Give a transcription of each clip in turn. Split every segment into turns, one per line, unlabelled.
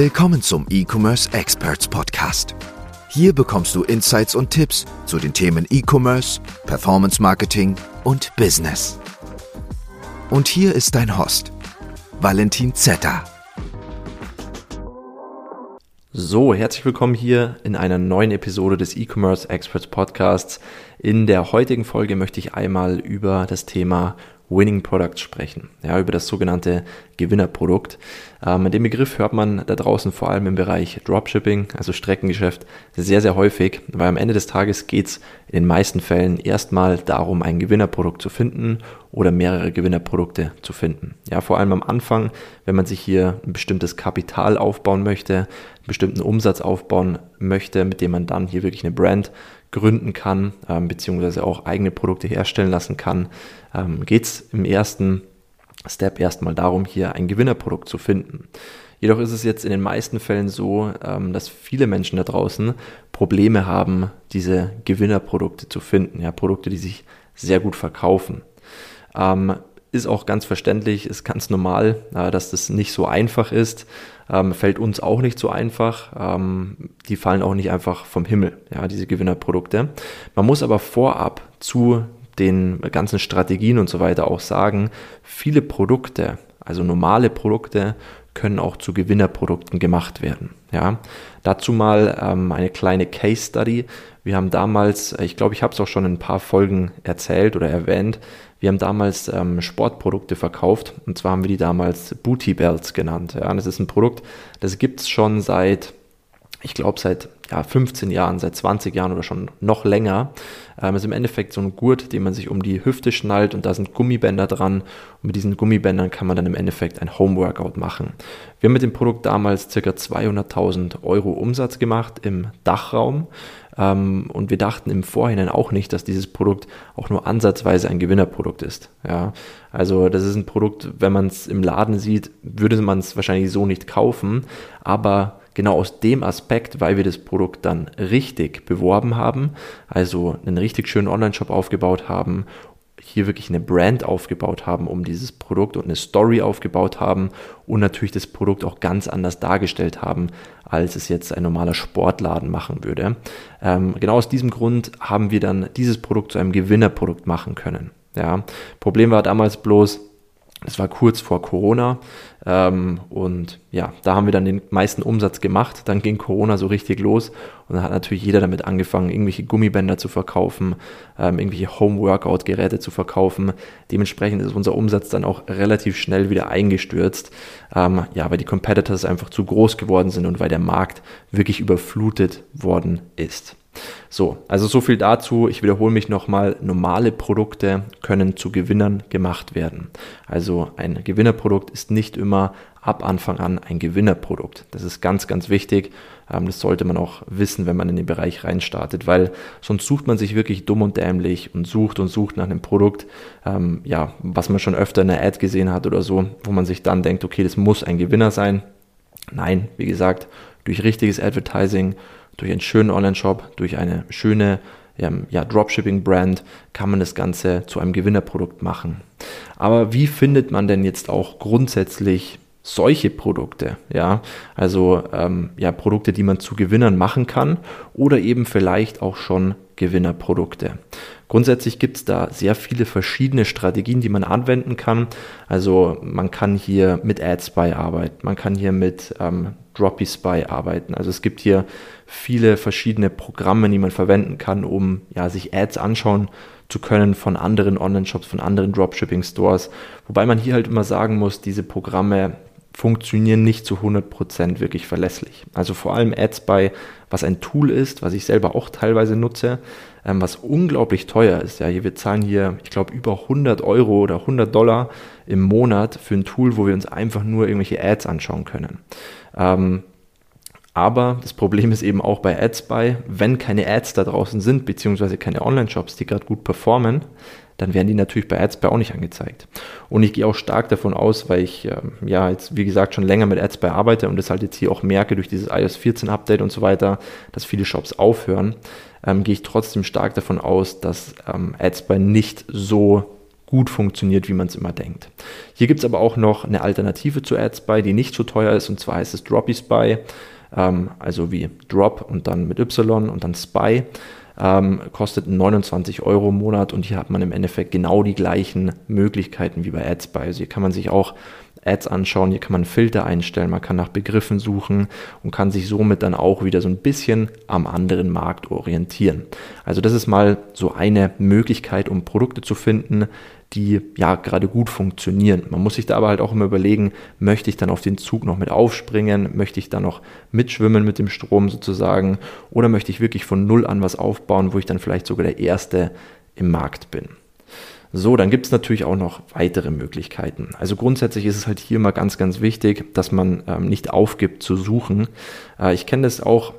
Willkommen zum E-Commerce Experts Podcast. Hier bekommst du Insights und Tipps zu den Themen E-Commerce, Performance Marketing und Business. Und hier ist dein Host, Valentin Zetter.
So, herzlich willkommen hier in einer neuen Episode des E-Commerce Experts Podcasts. In der heutigen Folge möchte ich einmal über das Thema Winning Products sprechen, ja, über das sogenannte Gewinnerprodukt. Ähm, den Begriff hört man da draußen vor allem im Bereich Dropshipping, also Streckengeschäft, sehr, sehr häufig, weil am Ende des Tages geht es in den meisten Fällen erstmal darum, ein Gewinnerprodukt zu finden oder mehrere Gewinnerprodukte zu finden. Ja, vor allem am Anfang, wenn man sich hier ein bestimmtes Kapital aufbauen möchte, einen bestimmten Umsatz aufbauen möchte, mit dem man dann hier wirklich eine Brand gründen kann, ähm, beziehungsweise auch eigene Produkte herstellen lassen kann, ähm, geht es im ersten Step erstmal darum, hier ein Gewinnerprodukt zu finden. Jedoch ist es jetzt in den meisten Fällen so, ähm, dass viele Menschen da draußen Probleme haben, diese Gewinnerprodukte zu finden, ja, Produkte, die sich sehr gut verkaufen. Ähm, ist auch ganz verständlich, ist ganz normal, äh, dass das nicht so einfach ist. Ähm, fällt uns auch nicht so einfach. Ähm, die fallen auch nicht einfach vom Himmel, ja, diese Gewinnerprodukte. Man muss aber vorab zu den ganzen Strategien und so weiter auch sagen, viele Produkte, also normale Produkte, können auch zu Gewinnerprodukten gemacht werden. Ja, dazu mal ähm, eine kleine Case Study. Wir haben damals, ich glaube, ich habe es auch schon in ein paar Folgen erzählt oder erwähnt, wir haben damals ähm, Sportprodukte verkauft und zwar haben wir die damals Booty Belts genannt. Ja, das ist ein Produkt, das gibt es schon seit, ich glaube, seit ja, 15 Jahren, seit 20 Jahren oder schon noch länger. Ähm, ist im Endeffekt so ein Gurt, den man sich um die Hüfte schnallt und da sind Gummibänder dran. Und mit diesen Gummibändern kann man dann im Endeffekt ein Home-Workout machen. Wir haben mit dem Produkt damals ca. 200.000 Euro Umsatz gemacht im Dachraum. Ähm, und wir dachten im Vorhinein auch nicht, dass dieses Produkt auch nur ansatzweise ein Gewinnerprodukt ist. Ja, also das ist ein Produkt, wenn man es im Laden sieht, würde man es wahrscheinlich so nicht kaufen. Aber genau aus dem Aspekt, weil wir das Produkt dann richtig beworben haben, also einen richtig schönen Online-Shop aufgebaut haben hier wirklich eine Brand aufgebaut haben um dieses Produkt und eine Story aufgebaut haben und natürlich das Produkt auch ganz anders dargestellt haben, als es jetzt ein normaler Sportladen machen würde. Ähm, genau aus diesem Grund haben wir dann dieses Produkt zu einem Gewinnerprodukt machen können. Ja, Problem war damals bloß, es war kurz vor Corona ähm, und ja, da haben wir dann den meisten Umsatz gemacht. Dann ging Corona so richtig los und dann hat natürlich jeder damit angefangen, irgendwelche Gummibänder zu verkaufen, ähm, irgendwelche Home-Workout-Geräte zu verkaufen. Dementsprechend ist unser Umsatz dann auch relativ schnell wieder eingestürzt. Ähm, ja, weil die Competitors einfach zu groß geworden sind und weil der Markt wirklich überflutet worden ist. So, also so viel dazu. Ich wiederhole mich nochmal. Normale Produkte können zu Gewinnern gemacht werden. Also ein Gewinnerprodukt ist nicht immer ab Anfang an ein Gewinnerprodukt. Das ist ganz, ganz wichtig. Ähm, das sollte man auch wissen, wenn man in den Bereich reinstartet, weil sonst sucht man sich wirklich dumm und dämlich und sucht und sucht nach einem Produkt, ähm, ja, was man schon öfter in der Ad gesehen hat oder so, wo man sich dann denkt, okay, das muss ein Gewinner sein. Nein, wie gesagt, durch richtiges Advertising durch einen schönen Online-Shop, durch eine schöne ähm, ja, Dropshipping-Brand kann man das Ganze zu einem Gewinnerprodukt machen. Aber wie findet man denn jetzt auch grundsätzlich solche Produkte, ja, also ähm, ja, Produkte, die man zu Gewinnern machen kann oder eben vielleicht auch schon Gewinnerprodukte. Grundsätzlich gibt es da sehr viele verschiedene Strategien, die man anwenden kann. Also man kann hier mit AdSpy arbeiten, man kann hier mit ähm, DroppySpy arbeiten. Also es gibt hier viele verschiedene Programme, die man verwenden kann, um ja, sich Ads anschauen zu können von anderen Online-Shops, von anderen Dropshipping-Stores. Wobei man hier halt immer sagen muss, diese Programme funktionieren nicht zu 100% wirklich verlässlich. Also vor allem AdSpy, was ein Tool ist, was ich selber auch teilweise nutze, ähm, was unglaublich teuer ist. Ja, wir zahlen hier, ich glaube, über 100 Euro oder 100 Dollar im Monat für ein Tool, wo wir uns einfach nur irgendwelche Ads anschauen können. Ähm, aber das Problem ist eben auch bei AdSpy, wenn keine Ads da draußen sind, beziehungsweise keine Online-Shops, die gerade gut performen, dann werden die natürlich bei AdSpy auch nicht angezeigt. Und ich gehe auch stark davon aus, weil ich ähm, ja jetzt, wie gesagt, schon länger mit AdSpy arbeite und das halt jetzt hier auch merke durch dieses iOS 14 Update und so weiter, dass viele Shops aufhören, ähm, gehe ich trotzdem stark davon aus, dass ähm, AdSpy nicht so gut funktioniert, wie man es immer denkt. Hier gibt es aber auch noch eine Alternative zu AdSpy, die nicht so teuer ist, und zwar heißt es DroppySpy, ähm, also wie Drop und dann mit Y und dann Spy. Ähm, kostet 29 Euro im Monat und hier hat man im Endeffekt genau die gleichen Möglichkeiten wie bei AdSpy. Also hier kann man sich auch Ads anschauen, hier kann man Filter einstellen, man kann nach Begriffen suchen und kann sich somit dann auch wieder so ein bisschen am anderen Markt orientieren. Also das ist mal so eine Möglichkeit, um Produkte zu finden, die ja gerade gut funktionieren. Man muss sich da aber halt auch immer überlegen, möchte ich dann auf den Zug noch mit aufspringen, möchte ich da noch mitschwimmen mit dem Strom sozusagen oder möchte ich wirklich von null an was aufbauen, wo ich dann vielleicht sogar der Erste im Markt bin. So, dann gibt es natürlich auch noch weitere Möglichkeiten. Also grundsätzlich ist es halt hier mal ganz, ganz wichtig, dass man ähm, nicht aufgibt zu suchen. Äh, ich kenne das auch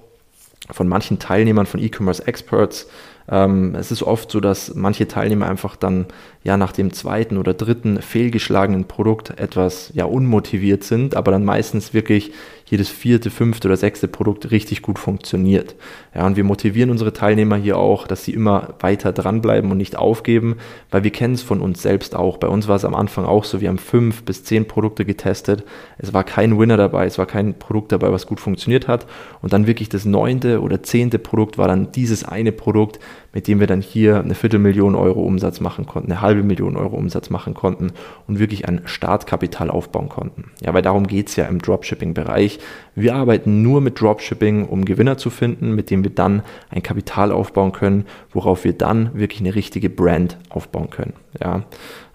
von manchen Teilnehmern von E-Commerce Experts, ähm, es ist oft so, dass manche Teilnehmer einfach dann ja nach dem zweiten oder dritten fehlgeschlagenen Produkt etwas ja unmotiviert sind, aber dann meistens wirklich jedes vierte, fünfte oder sechste Produkt richtig gut funktioniert. Ja, und wir motivieren unsere Teilnehmer hier auch, dass sie immer weiter dranbleiben und nicht aufgeben, weil wir kennen es von uns selbst auch. Bei uns war es am Anfang auch so, wir haben fünf bis zehn Produkte getestet. Es war kein Winner dabei, es war kein Produkt dabei, was gut funktioniert hat. Und dann wirklich das neunte oder zehnte Produkt war dann dieses eine Produkt, mit dem wir dann hier eine Viertelmillion Euro Umsatz machen konnten, eine halbe Million Euro Umsatz machen konnten und wirklich ein Startkapital aufbauen konnten. Ja, weil darum geht es ja im Dropshipping-Bereich. Wir arbeiten nur mit Dropshipping, um Gewinner zu finden, mit dem wir dann ein Kapital aufbauen können, worauf wir dann wirklich eine richtige Brand aufbauen können. Ja,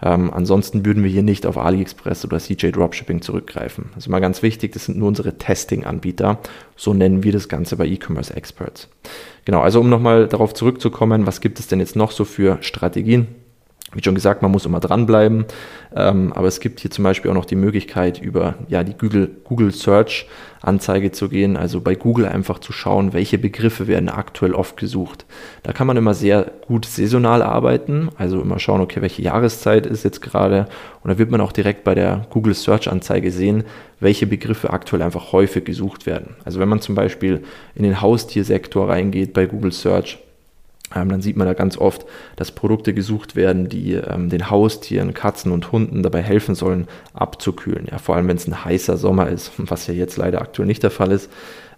ähm, ansonsten würden wir hier nicht auf AliExpress oder CJ Dropshipping zurückgreifen. Das ist mal ganz wichtig, das sind nur unsere Testing-Anbieter. So nennen wir das Ganze bei E-Commerce Experts. Genau, also um nochmal darauf zurückzukommen, was gibt es denn jetzt noch so für Strategien? Wie schon gesagt, man muss immer dranbleiben, ähm, aber es gibt hier zum Beispiel auch noch die Möglichkeit, über ja, die Google, Google Search Anzeige zu gehen, also bei Google einfach zu schauen, welche Begriffe werden aktuell oft gesucht. Da kann man immer sehr gut saisonal arbeiten, also immer schauen, okay, welche Jahreszeit ist jetzt gerade und da wird man auch direkt bei der Google Search Anzeige sehen, welche Begriffe aktuell einfach häufig gesucht werden. Also wenn man zum Beispiel in den Haustiersektor reingeht bei Google Search, dann sieht man da ganz oft, dass Produkte gesucht werden, die ähm, den Haustieren, Katzen und Hunden dabei helfen sollen, abzukühlen. Ja, vor allem wenn es ein heißer Sommer ist, was ja jetzt leider aktuell nicht der Fall ist.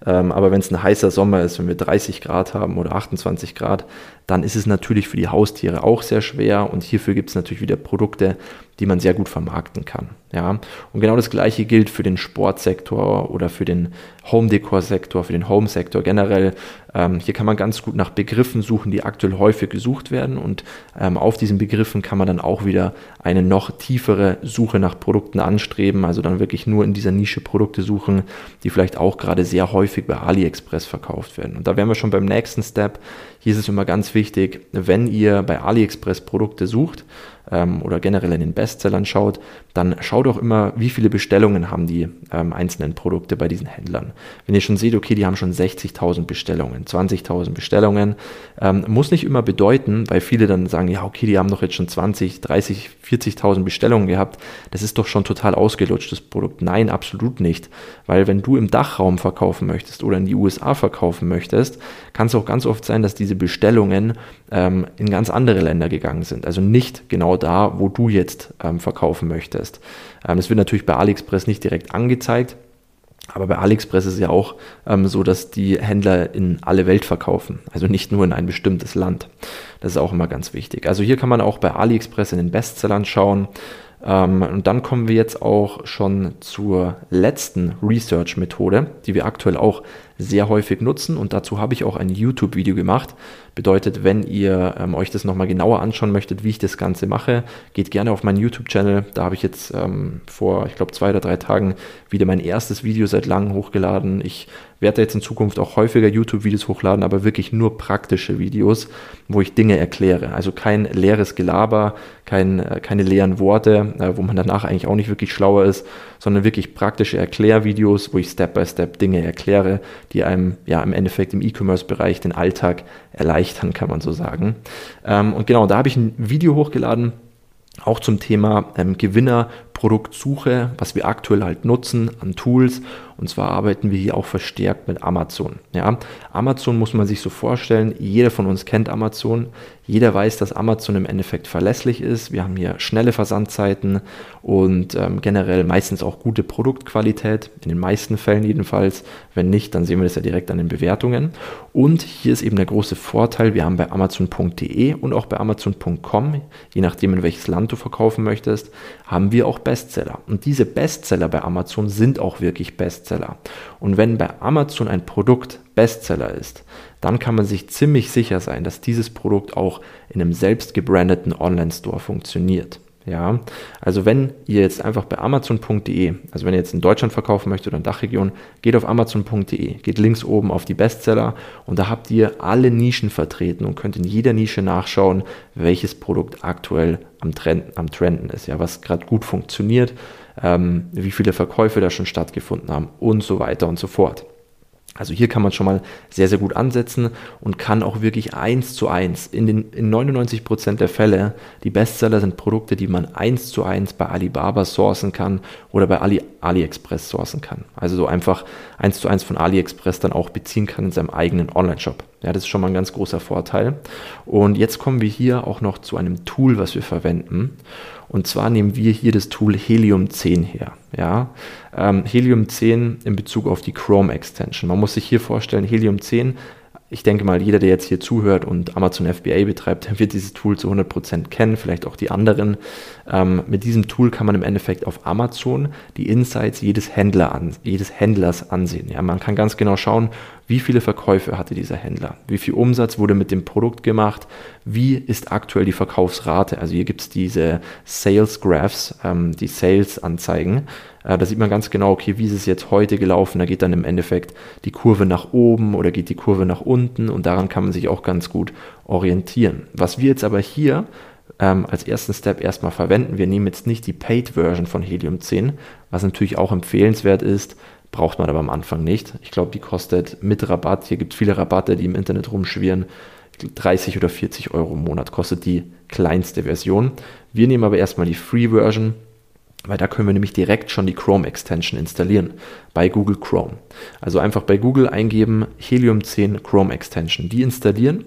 Ähm, aber wenn es ein heißer Sommer ist, wenn wir 30 Grad haben oder 28 Grad, dann ist es natürlich für die Haustiere auch sehr schwer und hierfür gibt es natürlich wieder Produkte, die man sehr gut vermarkten kann. Ja, und genau das gleiche gilt für den Sportsektor oder für den Home-Decor-Sektor, für den Home-Sektor generell. Ähm, hier kann man ganz gut nach Begriffen suchen, die aktuell häufig gesucht werden und ähm, auf diesen Begriffen kann man dann auch wieder eine noch tiefere Suche nach Produkten anstreben, also dann wirklich nur in dieser Nische Produkte suchen, die vielleicht auch gerade sehr häufig bei AliExpress verkauft werden. Und da wären wir schon beim nächsten Step. Hier ist es immer ganz wichtig, wenn ihr bei AliExpress Produkte sucht, ähm, oder generell in den Bestsellern schaut, dann schaut auch immer, wie viele Bestellungen haben die ähm, einzelnen Produkte bei diesen Händlern. Wenn ihr schon seht, okay, die haben schon 60.000 Bestellungen, 20.000 Bestellungen, ähm, muss nicht immer bedeuten, weil viele dann sagen, ja, okay, die haben doch jetzt schon 20, 30, 40.000 Bestellungen gehabt, das ist doch schon total ausgelutschtes Produkt. Nein, absolut nicht, weil wenn du im Dachraum verkaufen möchtest oder in die USA verkaufen möchtest, kann es auch ganz oft sein, dass diese Bestellungen ähm, in ganz andere Länder gegangen sind. Also nicht genau da, wo du jetzt ähm, verkaufen möchtest. Ähm, das wird natürlich bei AliExpress nicht direkt angezeigt. Aber bei AliExpress ist es ja auch ähm, so, dass die Händler in alle Welt verkaufen, also nicht nur in ein bestimmtes Land. Das ist auch immer ganz wichtig. Also hier kann man auch bei AliExpress in den Bestsellern schauen. Ähm, und dann kommen wir jetzt auch schon zur letzten Research-Methode, die wir aktuell auch sehr häufig nutzen. Und dazu habe ich auch ein YouTube-Video gemacht. Bedeutet, wenn ihr ähm, euch das nochmal genauer anschauen möchtet, wie ich das Ganze mache, geht gerne auf meinen YouTube-Channel. Da habe ich jetzt ähm, vor, ich glaube, zwei oder drei Tagen wieder mein erstes Video seit langem hochgeladen. Ich werde jetzt in Zukunft auch häufiger YouTube-Videos hochladen, aber wirklich nur praktische Videos, wo ich Dinge erkläre. Also kein leeres Gelaber, kein, äh, keine leeren Worte, äh, wo man danach eigentlich auch nicht wirklich schlauer ist, sondern wirklich praktische Erklärvideos, wo ich Step-by-Step Step Dinge erkläre, die einem ja im Endeffekt im E-Commerce-Bereich den Alltag erleichtern, kann man so sagen. Ähm, und genau, da habe ich ein Video hochgeladen, auch zum Thema ähm, Gewinner Produktsuche, was wir aktuell halt nutzen an Tools. Und zwar arbeiten wir hier auch verstärkt mit Amazon. Ja, Amazon muss man sich so vorstellen. Jeder von uns kennt Amazon. Jeder weiß, dass Amazon im Endeffekt verlässlich ist. Wir haben hier schnelle Versandzeiten und ähm, generell meistens auch gute Produktqualität. In den meisten Fällen jedenfalls. Wenn nicht, dann sehen wir das ja direkt an den Bewertungen. Und hier ist eben der große Vorteil. Wir haben bei Amazon.de und auch bei Amazon.com, je nachdem in welches Land du verkaufen möchtest, haben wir auch Bestseller. Und diese Bestseller bei Amazon sind auch wirklich Bestseller. Und wenn bei Amazon ein Produkt Bestseller ist, dann kann man sich ziemlich sicher sein, dass dieses Produkt auch in einem selbst gebrandeten Online-Store funktioniert. Ja, also wenn ihr jetzt einfach bei Amazon.de, also wenn ihr jetzt in Deutschland verkaufen möchtet oder in Dachregion, geht auf Amazon.de, geht links oben auf die Bestseller und da habt ihr alle Nischen vertreten und könnt in jeder Nische nachschauen, welches Produkt aktuell am, Trend, am Trenden ist, ja, was gerade gut funktioniert, ähm, wie viele Verkäufe da schon stattgefunden haben und so weiter und so fort. Also hier kann man schon mal sehr, sehr gut ansetzen und kann auch wirklich eins zu eins, in, den, in 99 Prozent der Fälle, die Bestseller sind Produkte, die man eins zu eins bei Alibaba sourcen kann oder bei Ali, AliExpress sourcen kann. Also so einfach eins zu eins von AliExpress dann auch beziehen kann in seinem eigenen Online-Shop. Ja, das ist schon mal ein ganz großer Vorteil. Und jetzt kommen wir hier auch noch zu einem Tool, was wir verwenden. Und zwar nehmen wir hier das Tool Helium 10 her. Ja, ähm, Helium 10 in Bezug auf die Chrome Extension. Man muss sich hier vorstellen, Helium 10 ich denke mal, jeder, der jetzt hier zuhört und Amazon FBA betreibt, der wird dieses Tool zu 100% kennen, vielleicht auch die anderen. Ähm, mit diesem Tool kann man im Endeffekt auf Amazon die Insights jedes, Händler an, jedes Händlers ansehen. Ja, man kann ganz genau schauen, wie viele Verkäufe hatte dieser Händler, wie viel Umsatz wurde mit dem Produkt gemacht, wie ist aktuell die Verkaufsrate. Also hier gibt es diese Sales Graphs, ähm, die Sales-Anzeigen. Äh, da sieht man ganz genau, okay, wie ist es jetzt heute gelaufen. Da geht dann im Endeffekt die Kurve nach oben oder geht die Kurve nach unten und daran kann man sich auch ganz gut orientieren. Was wir jetzt aber hier ähm, als ersten Step erstmal verwenden, wir nehmen jetzt nicht die Paid-Version von Helium 10, was natürlich auch empfehlenswert ist, braucht man aber am Anfang nicht. Ich glaube, die kostet mit Rabatt, hier gibt es viele Rabatte, die im Internet rumschwirren, 30 oder 40 Euro im Monat kostet die kleinste Version. Wir nehmen aber erstmal die Free-Version weil da können wir nämlich direkt schon die Chrome Extension installieren bei Google Chrome. Also einfach bei Google eingeben Helium 10 Chrome Extension, die installieren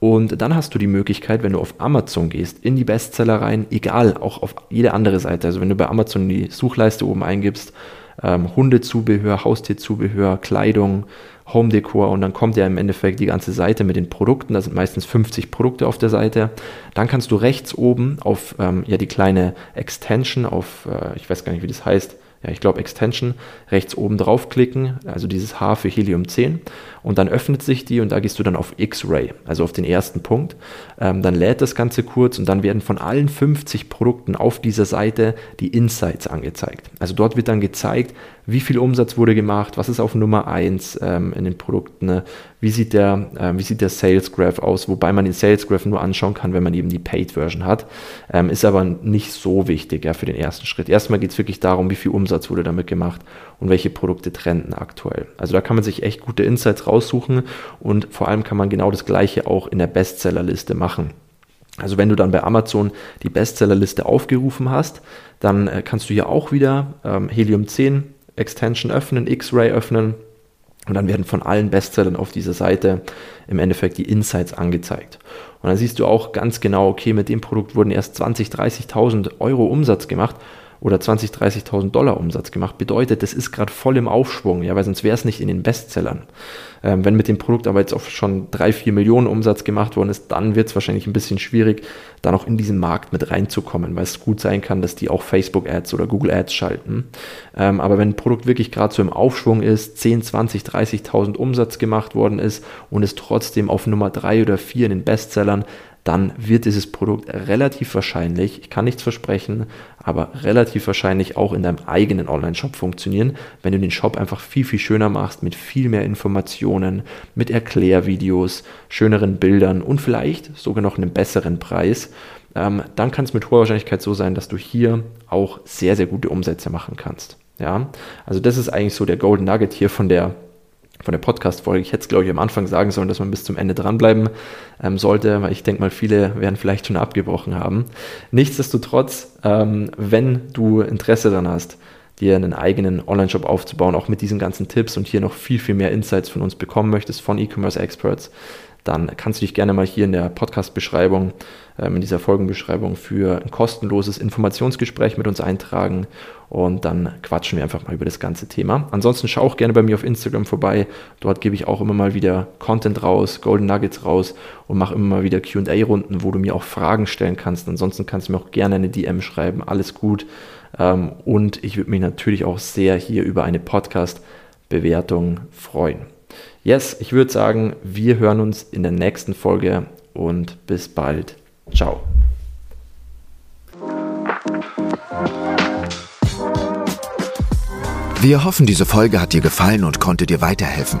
und dann hast du die Möglichkeit, wenn du auf Amazon gehst, in die Bestseller rein, egal, auch auf jede andere Seite. Also wenn du bei Amazon die Suchleiste oben eingibst, ähm, Hundezubehör, Haustierzubehör, Kleidung, Home Decor und dann kommt ja im Endeffekt die ganze Seite mit den Produkten. Da sind meistens 50 Produkte auf der Seite. Dann kannst du rechts oben auf ähm, ja die kleine Extension auf, äh, ich weiß gar nicht, wie das heißt, ja, ich glaube Extension, rechts oben draufklicken, also dieses H für Helium 10 und dann öffnet sich die und da gehst du dann auf X-Ray, also auf den ersten Punkt. Ähm, dann lädt das Ganze kurz und dann werden von allen 50 Produkten auf dieser Seite die Insights angezeigt. Also dort wird dann gezeigt, wie viel Umsatz wurde gemacht, was ist auf Nummer 1 ähm, in den Produkten, ne? wie, sieht der, äh, wie sieht der Sales Graph aus, wobei man den Sales Graph nur anschauen kann, wenn man eben die Paid Version hat, ähm, ist aber nicht so wichtig ja, für den ersten Schritt. Erstmal geht es wirklich darum, wie viel Umsatz wurde damit gemacht und welche Produkte trenden aktuell. Also da kann man sich echt gute Insights raussuchen und vor allem kann man genau das gleiche auch in der Bestsellerliste machen. Also wenn du dann bei Amazon die Bestsellerliste aufgerufen hast, dann äh, kannst du hier auch wieder ähm, Helium 10 Extension öffnen, X-Ray öffnen und dann werden von allen Bestsellern auf dieser Seite im Endeffekt die Insights angezeigt. Und dann siehst du auch ganz genau, okay, mit dem Produkt wurden erst 20, 30.000 Euro Umsatz gemacht oder 20, 30.000 Dollar Umsatz gemacht. Bedeutet, das ist gerade voll im Aufschwung, ja, weil sonst wäre es nicht in den Bestsellern. Ähm, wenn mit dem Produkt aber jetzt auch schon drei, vier Millionen Umsatz gemacht worden ist, dann wird es wahrscheinlich ein bisschen schwierig, da noch in diesen Markt mit reinzukommen, weil es gut sein kann, dass die auch Facebook Ads oder Google Ads schalten. Ähm, aber wenn ein Produkt wirklich gerade so im Aufschwung ist, 10, 20, 30.000 Umsatz gemacht worden ist und es trotzdem auf Nummer drei oder vier in den Bestsellern, dann wird dieses Produkt relativ wahrscheinlich, ich kann nichts versprechen, aber relativ wahrscheinlich auch in deinem eigenen Online-Shop funktionieren, wenn du den Shop einfach viel, viel schöner machst, mit viel mehr Informationen, mit Erklärvideos, schöneren Bildern und vielleicht sogar noch einem besseren Preis. Ähm, dann kann es mit hoher Wahrscheinlichkeit so sein, dass du hier auch sehr, sehr gute Umsätze machen kannst. Ja, also das ist eigentlich so der Golden Nugget hier von der von der Podcast-Folge. Ich hätte es, glaube ich, am Anfang sagen sollen, dass man bis zum Ende dranbleiben ähm, sollte, weil ich denke mal, viele werden vielleicht schon abgebrochen haben. Nichtsdestotrotz, ähm, wenn du Interesse daran hast, dir einen eigenen Online-Shop aufzubauen, auch mit diesen ganzen Tipps und hier noch viel, viel mehr Insights von uns bekommen möchtest, von E-Commerce Experts, dann kannst du dich gerne mal hier in der Podcast-Beschreibung, ähm, in dieser Folgenbeschreibung für ein kostenloses Informationsgespräch mit uns eintragen und dann quatschen wir einfach mal über das ganze Thema. Ansonsten schau auch gerne bei mir auf Instagram vorbei. Dort gebe ich auch immer mal wieder Content raus, Golden Nuggets raus und mache immer mal wieder QA-Runden, wo du mir auch Fragen stellen kannst. Ansonsten kannst du mir auch gerne eine DM schreiben. Alles gut. Ähm, und ich würde mich natürlich auch sehr hier über eine Podcast-Bewertung freuen. Yes, ich würde sagen, wir hören uns in der nächsten Folge und bis bald. Ciao.
Wir hoffen, diese Folge hat dir gefallen und konnte dir weiterhelfen.